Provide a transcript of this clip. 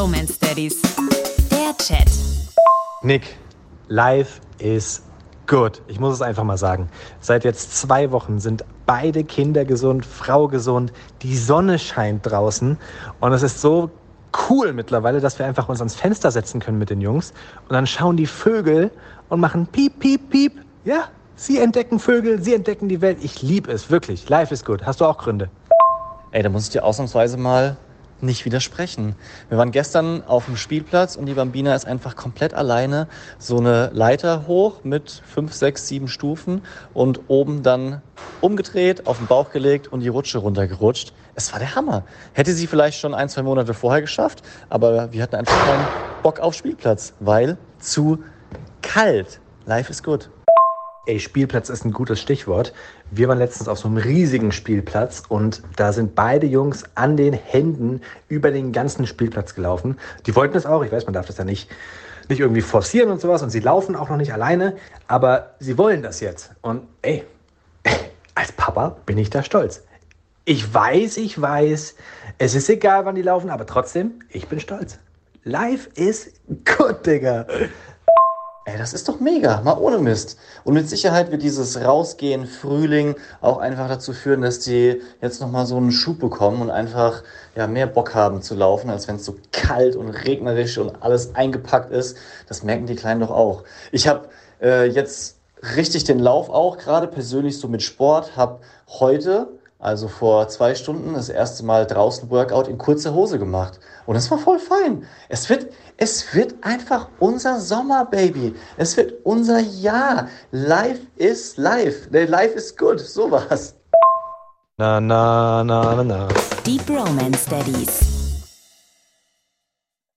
Bromance Daddies. Der Chat. Nick, life is good. Ich muss es einfach mal sagen. Seit jetzt zwei Wochen sind beide Kinder gesund, Frau gesund, die Sonne scheint draußen und es ist so cool mittlerweile, dass wir einfach uns ans Fenster setzen können mit den Jungs und dann schauen die Vögel und machen piep, piep, piep. Ja, sie entdecken Vögel, sie entdecken die Welt. Ich liebe es, wirklich. Life is good. Hast du auch Gründe? Ey, da muss ich dir ausnahmsweise mal nicht widersprechen. Wir waren gestern auf dem Spielplatz und die Bambina ist einfach komplett alleine so eine Leiter hoch mit fünf, sechs, sieben Stufen und oben dann umgedreht, auf den Bauch gelegt und die Rutsche runtergerutscht. Es war der Hammer. Hätte sie vielleicht schon ein, zwei Monate vorher geschafft, aber wir hatten einfach keinen Bock auf Spielplatz, weil zu kalt. Life is good. Ey, Spielplatz ist ein gutes Stichwort. Wir waren letztens auf so einem riesigen Spielplatz und da sind beide Jungs an den Händen über den ganzen Spielplatz gelaufen. Die wollten es auch, ich weiß, man darf das ja nicht, nicht irgendwie forcieren und sowas und sie laufen auch noch nicht alleine, aber sie wollen das jetzt. Und ey, als Papa bin ich da stolz. Ich weiß, ich weiß, es ist egal, wann die laufen, aber trotzdem, ich bin stolz. Life is good, Digga. Ey, das ist doch mega, mal ohne Mist. Und mit Sicherheit wird dieses Rausgehen, Frühling auch einfach dazu führen, dass die jetzt nochmal so einen Schub bekommen und einfach ja, mehr Bock haben zu laufen, als wenn es so kalt und regnerisch und alles eingepackt ist. Das merken die Kleinen doch auch. Ich habe äh, jetzt richtig den Lauf auch, gerade persönlich so mit Sport, habe heute also vor zwei Stunden das erste Mal draußen Workout in kurzer Hose gemacht. Und es war voll fein. Es wird, es wird einfach unser Sommer, Baby. Es wird unser Jahr. Life is life. Life is good. Sowas. Na, na, na, na, na. Die Bromance Daddies.